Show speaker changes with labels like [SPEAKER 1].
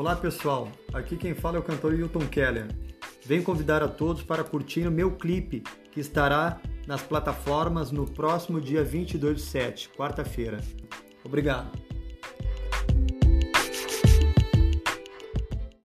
[SPEAKER 1] Olá pessoal, aqui quem fala é o cantor Hilton Keller. Venho convidar a todos para curtir o meu clipe que estará nas plataformas no próximo dia 22 de 7, quarta-feira. Obrigado.